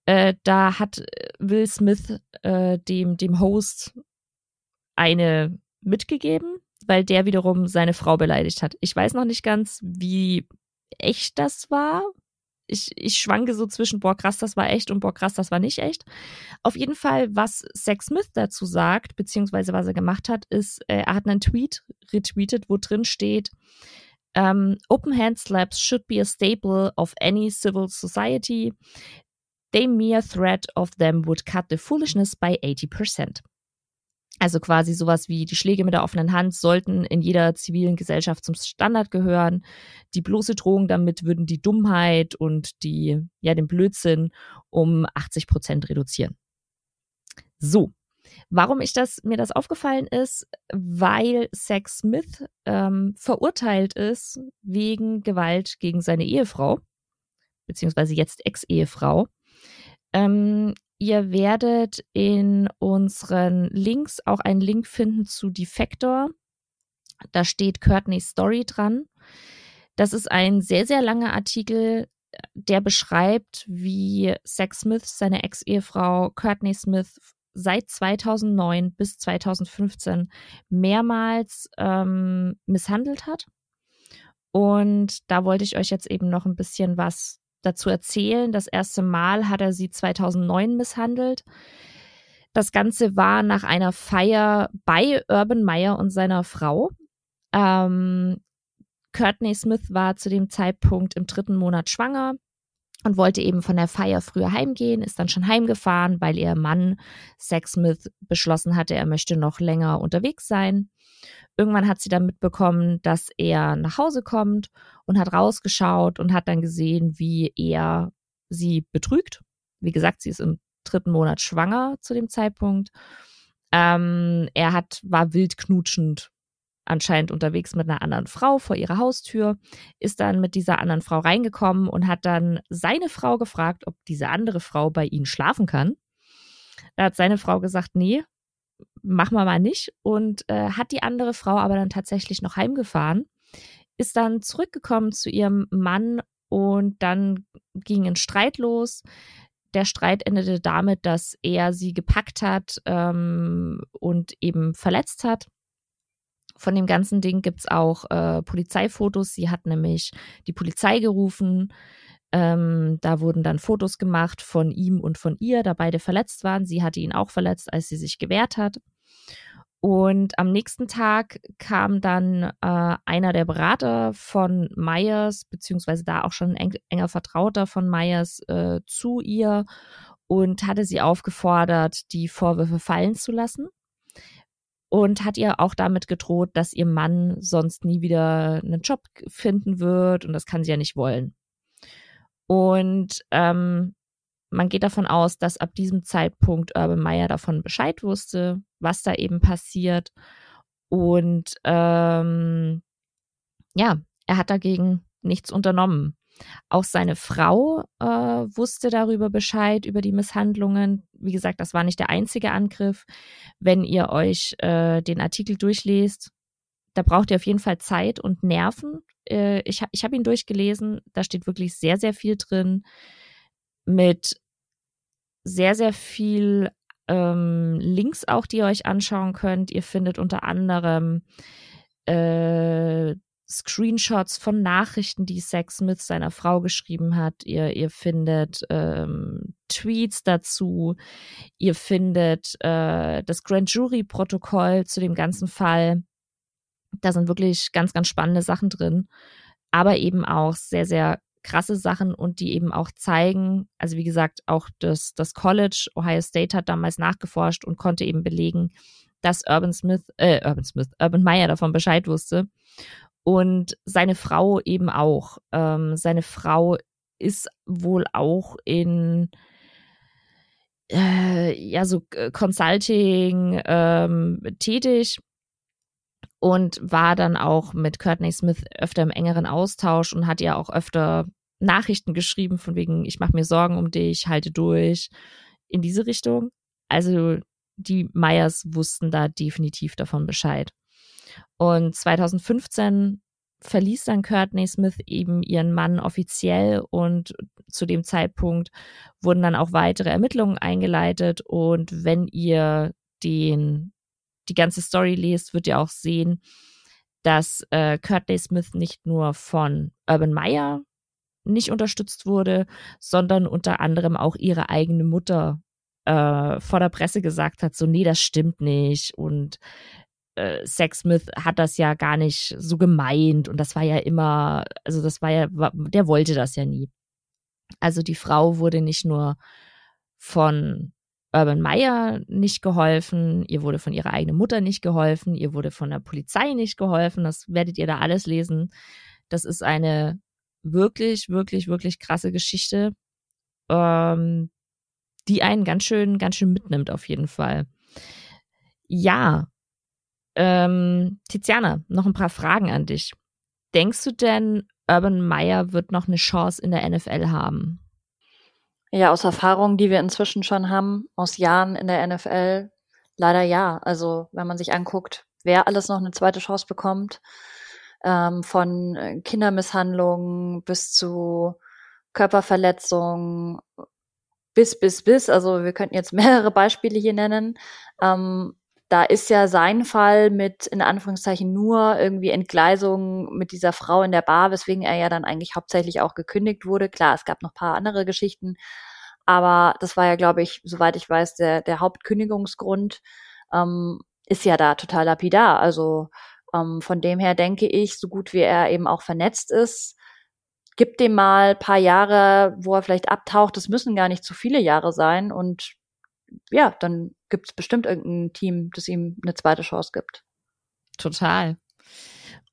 Äh, da hat Will Smith äh, dem, dem Host eine mitgegeben, weil der wiederum seine Frau beleidigt hat. Ich weiß noch nicht ganz, wie echt das war, ich, ich schwanke so zwischen, boah, krass, das war echt und boah, krass, das war nicht echt. Auf jeden Fall, was Zack Smith dazu sagt, beziehungsweise was er gemacht hat, ist, äh, er hat einen Tweet retweetet, wo drin steht, um, ähm, Open hand slaps should be a staple of any civil society. The mere threat of them would cut the foolishness by 80%. Also quasi sowas wie die Schläge mit der offenen Hand sollten in jeder zivilen Gesellschaft zum Standard gehören. Die bloße Drohung damit würden die Dummheit und die, ja, den Blödsinn um 80 Prozent reduzieren. So. Warum ich das, mir das aufgefallen ist, weil Zack Smith ähm, verurteilt ist wegen Gewalt gegen seine Ehefrau, beziehungsweise jetzt Ex-Ehefrau. Ähm, Ihr werdet in unseren Links auch einen Link finden zu Defector. Da steht Courtney's Story dran. Das ist ein sehr, sehr langer Artikel, der beschreibt, wie Zack Smith seine Ex-Ehefrau Courtney Smith seit 2009 bis 2015 mehrmals ähm, misshandelt hat. Und da wollte ich euch jetzt eben noch ein bisschen was dazu erzählen. Das erste Mal hat er sie 2009 misshandelt. Das Ganze war nach einer Feier bei Urban Meyer und seiner Frau. Ähm, Courtney Smith war zu dem Zeitpunkt im dritten Monat schwanger und wollte eben von der Feier früher heimgehen, ist dann schon heimgefahren, weil ihr Mann Zach Smith beschlossen hatte, er möchte noch länger unterwegs sein. Irgendwann hat sie dann mitbekommen, dass er nach Hause kommt und hat rausgeschaut und hat dann gesehen, wie er sie betrügt. Wie gesagt, sie ist im dritten Monat schwanger zu dem Zeitpunkt. Ähm, er hat, war wild knutschend anscheinend unterwegs mit einer anderen Frau vor ihrer Haustür, ist dann mit dieser anderen Frau reingekommen und hat dann seine Frau gefragt, ob diese andere Frau bei ihnen schlafen kann. Da hat seine Frau gesagt, nee, machen wir mal nicht. Und äh, hat die andere Frau aber dann tatsächlich noch heimgefahren, ist dann zurückgekommen zu ihrem Mann und dann ging ein Streit los. Der Streit endete damit, dass er sie gepackt hat ähm, und eben verletzt hat. Von dem ganzen Ding gibt's auch äh, Polizeifotos. Sie hat nämlich die Polizei gerufen. Ähm, da wurden dann Fotos gemacht von ihm und von ihr, da beide verletzt waren. Sie hatte ihn auch verletzt, als sie sich gewehrt hat. Und am nächsten Tag kam dann äh, einer der Berater von Myers, beziehungsweise da auch schon ein eng, enger Vertrauter von Myers, äh, zu ihr und hatte sie aufgefordert, die Vorwürfe fallen zu lassen und hat ihr auch damit gedroht, dass ihr Mann sonst nie wieder einen Job finden wird und das kann sie ja nicht wollen. Und ähm, man geht davon aus, dass ab diesem Zeitpunkt Urban Meyer davon Bescheid wusste, was da eben passiert. Und ähm, ja, er hat dagegen nichts unternommen. Auch seine Frau äh, wusste darüber Bescheid, über die Misshandlungen. Wie gesagt, das war nicht der einzige Angriff. Wenn ihr euch äh, den Artikel durchlest, da braucht ihr auf jeden Fall Zeit und Nerven. Äh, ich ich habe ihn durchgelesen, da steht wirklich sehr, sehr viel drin mit sehr, sehr viel ähm, Links auch, die ihr euch anschauen könnt. Ihr findet unter anderem äh, Screenshots von Nachrichten, die Sex Smith seiner Frau geschrieben hat. Ihr, ihr findet ähm, Tweets dazu. Ihr findet äh, das Grand Jury-Protokoll zu dem ganzen Fall. Da sind wirklich ganz, ganz spannende Sachen drin, aber eben auch sehr, sehr krasse Sachen und die eben auch zeigen, also wie gesagt, auch das, das College, Ohio State hat damals nachgeforscht und konnte eben belegen, dass Urban Smith, äh, Urban Smith, Urban Meyer davon Bescheid wusste und seine Frau eben auch. Ähm, seine Frau ist wohl auch in äh, ja so Consulting ähm, tätig und war dann auch mit Courtney Smith öfter im engeren Austausch und hat ihr auch öfter Nachrichten geschrieben von wegen ich mache mir Sorgen um dich, halte durch in diese Richtung. Also die Meyers wussten da definitiv davon Bescheid. Und 2015 verließ dann Courtney Smith eben ihren Mann offiziell und zu dem Zeitpunkt wurden dann auch weitere Ermittlungen eingeleitet und wenn ihr den die ganze Story lest, wird ihr auch sehen, dass äh, Courtney Smith nicht nur von Urban Meyer nicht unterstützt wurde, sondern unter anderem auch ihre eigene Mutter äh, vor der Presse gesagt hat, so nee, das stimmt nicht und äh, Sexsmith hat das ja gar nicht so gemeint und das war ja immer, also das war ja, der wollte das ja nie. Also die Frau wurde nicht nur von Urban Meyer nicht geholfen, ihr wurde von ihrer eigenen Mutter nicht geholfen, ihr wurde von der Polizei nicht geholfen, das werdet ihr da alles lesen. Das ist eine wirklich, wirklich, wirklich krasse Geschichte, ähm, die einen ganz schön, ganz schön mitnimmt auf jeden Fall. Ja, ähm, Tiziana, noch ein paar Fragen an dich. Denkst du denn, Urban Meyer wird noch eine Chance in der NFL haben? Ja, aus Erfahrungen, die wir inzwischen schon haben, aus Jahren in der NFL, leider ja. Also wenn man sich anguckt, wer alles noch eine zweite Chance bekommt, ähm, von äh, Kindermisshandlungen bis zu Körperverletzungen, bis, bis, bis. Also wir könnten jetzt mehrere Beispiele hier nennen. Ähm, da ist ja sein Fall mit in Anführungszeichen nur irgendwie Entgleisung mit dieser Frau in der Bar, weswegen er ja dann eigentlich hauptsächlich auch gekündigt wurde. Klar, es gab noch paar andere Geschichten, aber das war ja, glaube ich, soweit ich weiß, der, der Hauptkündigungsgrund ähm, ist ja da total lapidar. Also ähm, von dem her denke ich, so gut wie er eben auch vernetzt ist, gibt dem mal paar Jahre, wo er vielleicht abtaucht. Das müssen gar nicht zu viele Jahre sein und ja, dann gibt es bestimmt irgendein Team, das ihm eine zweite Chance gibt. Total.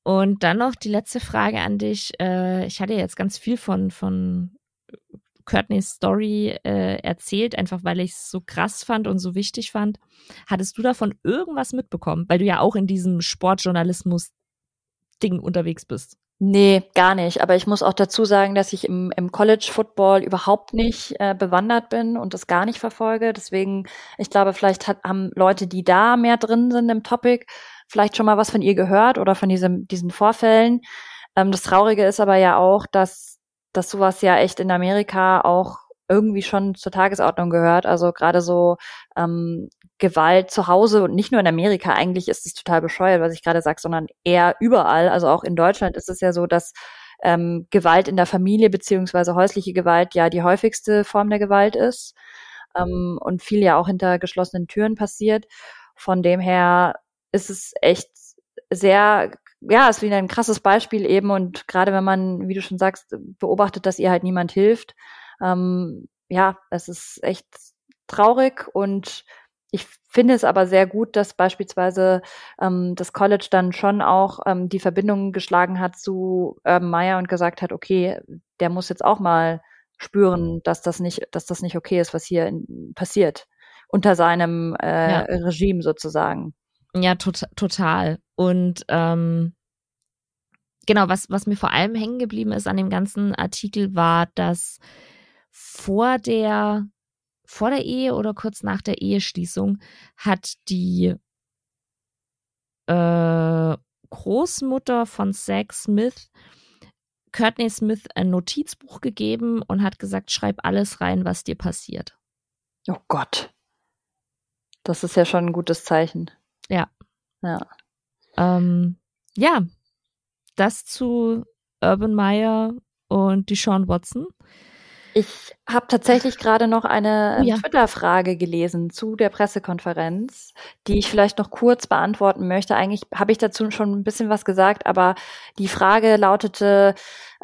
Und dann noch die letzte Frage an dich. Äh, ich hatte jetzt ganz viel von, von Courtneys Story äh, erzählt, einfach weil ich es so krass fand und so wichtig fand. Hattest du davon irgendwas mitbekommen? Weil du ja auch in diesem Sportjournalismus-Ding unterwegs bist. Nee, gar nicht. Aber ich muss auch dazu sagen, dass ich im, im College Football überhaupt nicht äh, bewandert bin und das gar nicht verfolge. Deswegen, ich glaube, vielleicht hat, haben Leute, die da mehr drin sind im Topic, vielleicht schon mal was von ihr gehört oder von diesem, diesen Vorfällen. Ähm, das Traurige ist aber ja auch, dass, dass sowas ja echt in Amerika auch irgendwie schon zur Tagesordnung gehört. Also gerade so ähm, Gewalt zu Hause und nicht nur in Amerika, eigentlich ist es total bescheuert, was ich gerade sage, sondern eher überall. Also auch in Deutschland ist es ja so, dass ähm, Gewalt in der Familie beziehungsweise häusliche Gewalt ja die häufigste Form der Gewalt ist ähm, und viel ja auch hinter geschlossenen Türen passiert. Von dem her ist es echt sehr, ja, ist wieder ein krasses Beispiel eben und gerade wenn man, wie du schon sagst, beobachtet, dass ihr halt niemand hilft, ähm, ja, es ist echt traurig und ich finde es aber sehr gut, dass beispielsweise ähm, das College dann schon auch ähm, die Verbindung geschlagen hat zu Urban Meyer und gesagt hat, okay, der muss jetzt auch mal spüren, dass das nicht, dass das nicht okay ist, was hier in, passiert unter seinem äh, ja. Regime sozusagen. Ja, tot, total. Und ähm, genau, was, was mir vor allem hängen geblieben ist an dem ganzen Artikel war, dass vor der, vor der Ehe oder kurz nach der Eheschließung hat die äh, Großmutter von Zach Smith Courtney Smith ein Notizbuch gegeben und hat gesagt, schreib alles rein, was dir passiert. Oh Gott. Das ist ja schon ein gutes Zeichen. Ja. Ja. Ähm, ja, das zu Urban Meyer und die Sean Watson. Ich habe tatsächlich gerade noch eine oh, ja. Twitter-Frage gelesen zu der Pressekonferenz, die ich vielleicht noch kurz beantworten möchte. Eigentlich habe ich dazu schon ein bisschen was gesagt, aber die Frage lautete,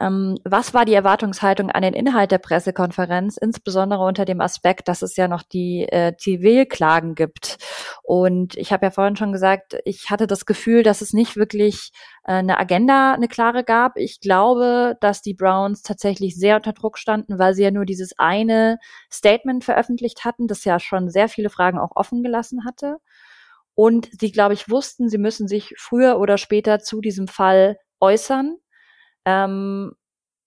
ähm, was war die Erwartungshaltung an den Inhalt der Pressekonferenz, insbesondere unter dem Aspekt, dass es ja noch die äh, Zivilklagen gibt. Und ich habe ja vorhin schon gesagt, ich hatte das Gefühl, dass es nicht wirklich äh, eine Agenda, eine klare gab. Ich glaube, dass die Browns tatsächlich sehr unter Druck standen, weil sie ja nur dieses eine Statement veröffentlicht hatten, das ja schon sehr viele Fragen auch offen gelassen hatte. Und sie, glaube ich, wussten, sie müssen sich früher oder später zu diesem Fall äußern ähm,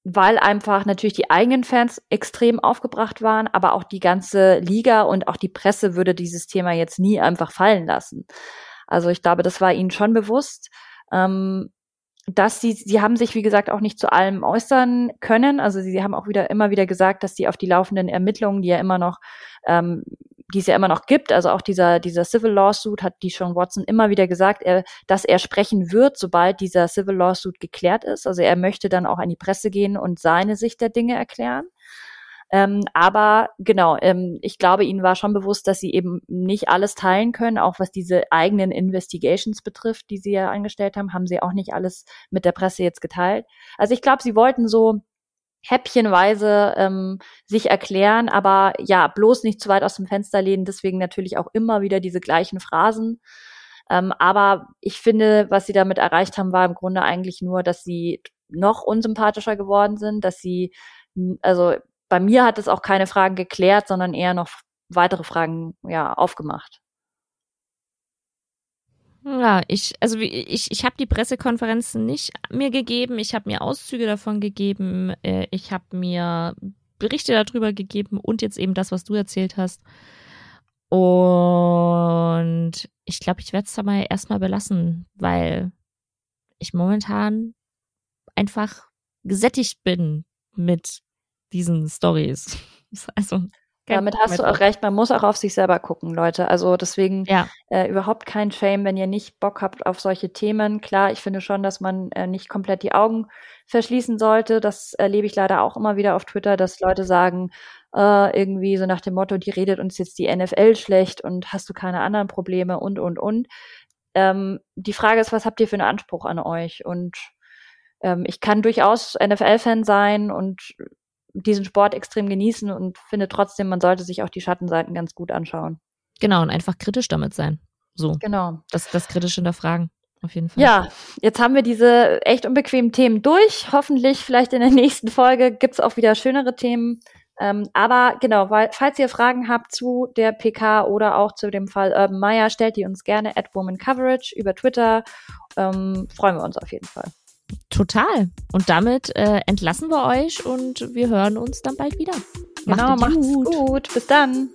weil einfach natürlich die eigenen Fans extrem aufgebracht waren, aber auch die ganze Liga und auch die Presse würde dieses Thema jetzt nie einfach fallen lassen. Also ich glaube, das war ihnen schon bewusst. Ähm, dass sie, sie haben sich, wie gesagt, auch nicht zu allem äußern können. Also sie haben auch wieder immer wieder gesagt, dass sie auf die laufenden Ermittlungen, die ja immer noch ähm, die es ja immer noch gibt, also auch dieser, dieser Civil Lawsuit hat die Sean Watson immer wieder gesagt, er, dass er sprechen wird, sobald dieser Civil Lawsuit geklärt ist. Also er möchte dann auch an die Presse gehen und seine Sicht der Dinge erklären. Ähm, aber genau, ähm, ich glaube, ihnen war schon bewusst, dass sie eben nicht alles teilen können, auch was diese eigenen Investigations betrifft, die sie ja angestellt haben, haben sie auch nicht alles mit der Presse jetzt geteilt. Also ich glaube, sie wollten so häppchenweise ähm, sich erklären, aber ja, bloß nicht zu weit aus dem Fenster lehnen, deswegen natürlich auch immer wieder diese gleichen Phrasen. Ähm, aber ich finde, was sie damit erreicht haben, war im Grunde eigentlich nur, dass sie noch unsympathischer geworden sind, dass sie, also bei mir hat es auch keine Fragen geklärt, sondern eher noch weitere Fragen ja aufgemacht. Ja, ich, also ich, ich habe die Pressekonferenzen nicht mir gegeben, ich habe mir Auszüge davon gegeben, äh, ich habe mir Berichte darüber gegeben und jetzt eben das, was du erzählt hast. Und ich glaube, ich werde es da mal erstmal belassen, weil ich momentan einfach gesättigt bin mit diesen Stories. (laughs) Also damit hast du auch recht, man muss auch auf sich selber gucken, Leute. Also deswegen ja. äh, überhaupt kein Shame, wenn ihr nicht Bock habt auf solche Themen. Klar, ich finde schon, dass man äh, nicht komplett die Augen verschließen sollte. Das erlebe ich leider auch immer wieder auf Twitter, dass Leute sagen, äh, irgendwie so nach dem Motto, die redet uns jetzt die NFL schlecht und hast du keine anderen Probleme und, und, und. Ähm, die Frage ist, was habt ihr für einen Anspruch an euch? Und ähm, ich kann durchaus NFL-Fan sein und diesen Sport extrem genießen und finde trotzdem, man sollte sich auch die Schattenseiten ganz gut anschauen. Genau, und einfach kritisch damit sein. So. Genau. Das, das kritisch hinterfragen. Auf jeden Fall. Ja, jetzt haben wir diese echt unbequemen Themen durch. Hoffentlich vielleicht in der (laughs) nächsten Folge gibt's auch wieder schönere Themen. Ähm, aber genau, weil, falls ihr Fragen habt zu der PK oder auch zu dem Fall Urban Meyer, stellt die uns gerne at Woman Coverage über Twitter. Ähm, freuen wir uns auf jeden Fall. Total. Und damit äh, entlassen wir euch und wir hören uns dann bald wieder. Genau, macht's gut. gut. Bis dann.